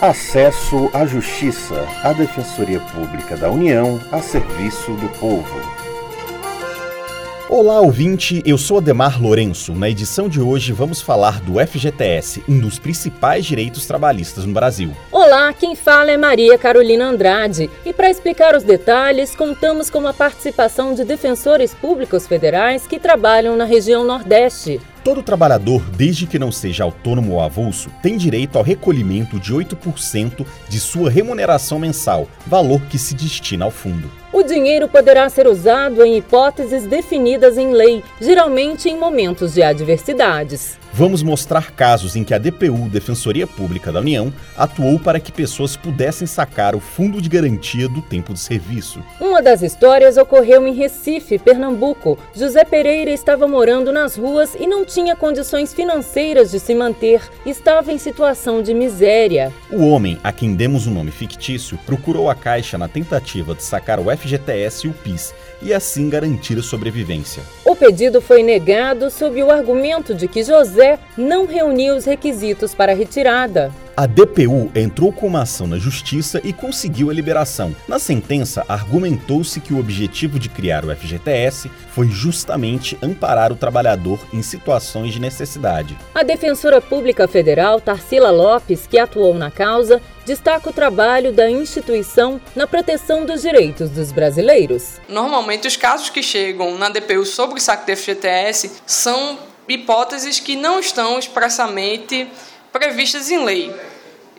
Acesso à Justiça, a Defensoria Pública da União a serviço do povo. Olá, ouvinte, eu sou Ademar Lourenço. Na edição de hoje vamos falar do FGTS, um dos principais direitos trabalhistas no Brasil. Olá, quem fala é Maria Carolina Andrade e para explicar os detalhes, contamos com a participação de defensores públicos federais que trabalham na região Nordeste. Todo trabalhador, desde que não seja autônomo ou avulso, tem direito ao recolhimento de 8% de sua remuneração mensal, valor que se destina ao fundo. O dinheiro poderá ser usado em hipóteses definidas em lei, geralmente em momentos de adversidades. Vamos mostrar casos em que a DPU, Defensoria Pública da União, atuou para que pessoas pudessem sacar o fundo de garantia do tempo de serviço. Uma das histórias ocorreu em Recife, Pernambuco. José Pereira estava morando nas ruas e não tinha condições financeiras de se manter, estava em situação de miséria. O homem, a quem demos um nome fictício, procurou a Caixa na tentativa de sacar o FGTS e o PIS e assim garantir a sobrevivência. O pedido foi negado sob o argumento de que José não reuniu os requisitos para a retirada. A DPU entrou com uma ação na justiça e conseguiu a liberação. Na sentença, argumentou-se que o objetivo de criar o FGTS foi justamente amparar o trabalhador em situações de necessidade. A defensora pública federal, Tarsila Lopes, que atuou na causa, destaca o trabalho da instituição na proteção dos direitos dos brasileiros. Normalmente, os casos que chegam na DPU sobre o saque do FGTS são hipóteses que não estão expressamente previstas em lei.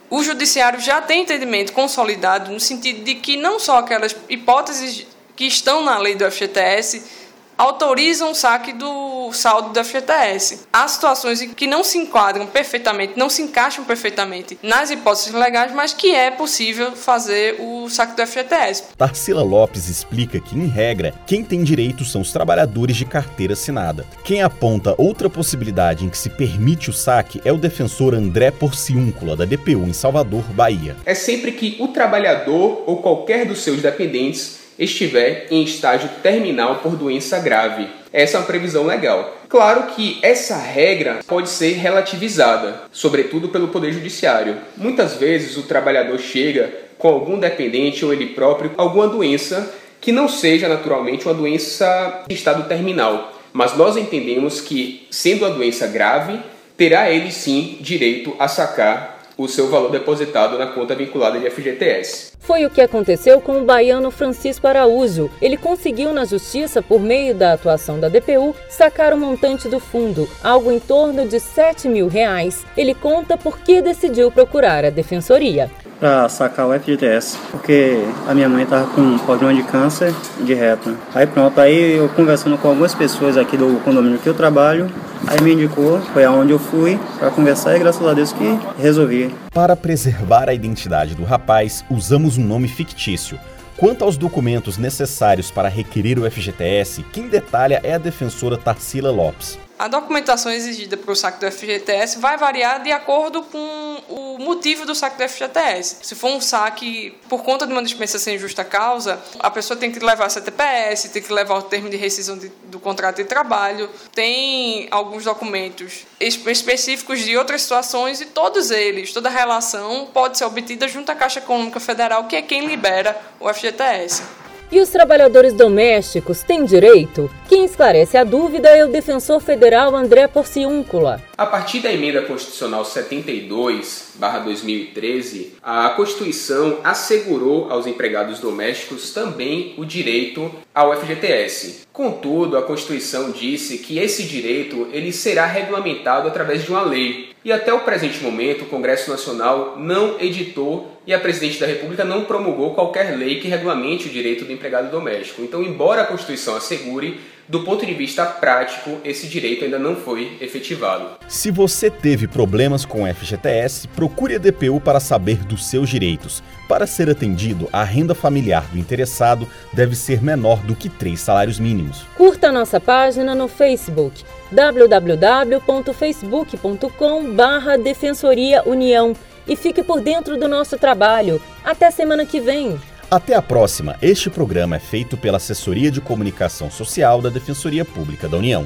O judiciário já tem entendimento consolidado no sentido de que não só aquelas hipóteses que estão na lei do FGTS autorizam o saque do saldo do FGTS. Há situações em que não se enquadram perfeitamente, não se encaixam perfeitamente nas hipóteses legais, mas que é possível fazer o saque do FGTS. Tarsila Lopes explica que, em regra, quem tem direito são os trabalhadores de carteira assinada. Quem aponta outra possibilidade em que se permite o saque é o defensor André Porciúncula, da DPU em Salvador, Bahia. É sempre que o trabalhador ou qualquer dos seus dependentes estiver em estágio terminal por doença grave. Essa é uma previsão legal. Claro que essa regra pode ser relativizada, sobretudo pelo Poder Judiciário. Muitas vezes o trabalhador chega com algum dependente ou ele próprio alguma doença que não seja naturalmente uma doença de estado terminal, mas nós entendemos que, sendo a doença grave, terá ele sim direito a sacar o seu valor depositado na conta vinculada de FGTS. Foi o que aconteceu com o baiano Francisco Araújo. Ele conseguiu na justiça, por meio da atuação da DPU, sacar o montante do fundo, algo em torno de 7 mil reais. Ele conta por que decidiu procurar a defensoria para sacar o FGTS, porque a minha mãe estava com um problema de câncer de reto. Aí pronto, aí eu conversando com algumas pessoas aqui do condomínio que eu trabalho, aí me indicou, foi aonde eu fui para conversar e graças a Deus que resolvi. Para preservar a identidade do rapaz, usamos um nome fictício. Quanto aos documentos necessários para requerer o FGTS, quem detalha é a defensora Tarsila Lopes. A documentação exigida para o saque do FGTS vai variar de acordo com o motivo do saque do FGTS. Se for um saque por conta de uma dispensa sem justa causa, a pessoa tem que levar a CTPS, tem que levar o termo de rescisão de, do contrato de trabalho, tem alguns documentos específicos de outras situações e todos eles, toda a relação pode ser obtida junto à Caixa Econômica Federal, que é quem libera o FGTS. E os trabalhadores domésticos têm direito? Quem esclarece a dúvida é o defensor federal André Porciúncula. A partir da emenda constitucional 72/2013, a Constituição assegurou aos empregados domésticos também o direito ao FGTS. Contudo, a Constituição disse que esse direito ele será regulamentado através de uma lei. E até o presente momento, o Congresso Nacional não editou e a Presidente da República não promulgou qualquer lei que regulamente o direito do empregado doméstico. Então, embora a Constituição assegure, do ponto de vista prático, esse direito ainda não foi efetivado. Se você teve problemas com o FGTS, procure a DPU para saber dos seus direitos. Para ser atendido, a renda familiar do interessado deve ser menor do que três salários mínimos. Curta nossa página no Facebook www.facebook.com/defensoria União e fique por dentro do nosso trabalho. Até semana que vem. Até a próxima. Este programa é feito pela Assessoria de Comunicação Social da Defensoria Pública da União.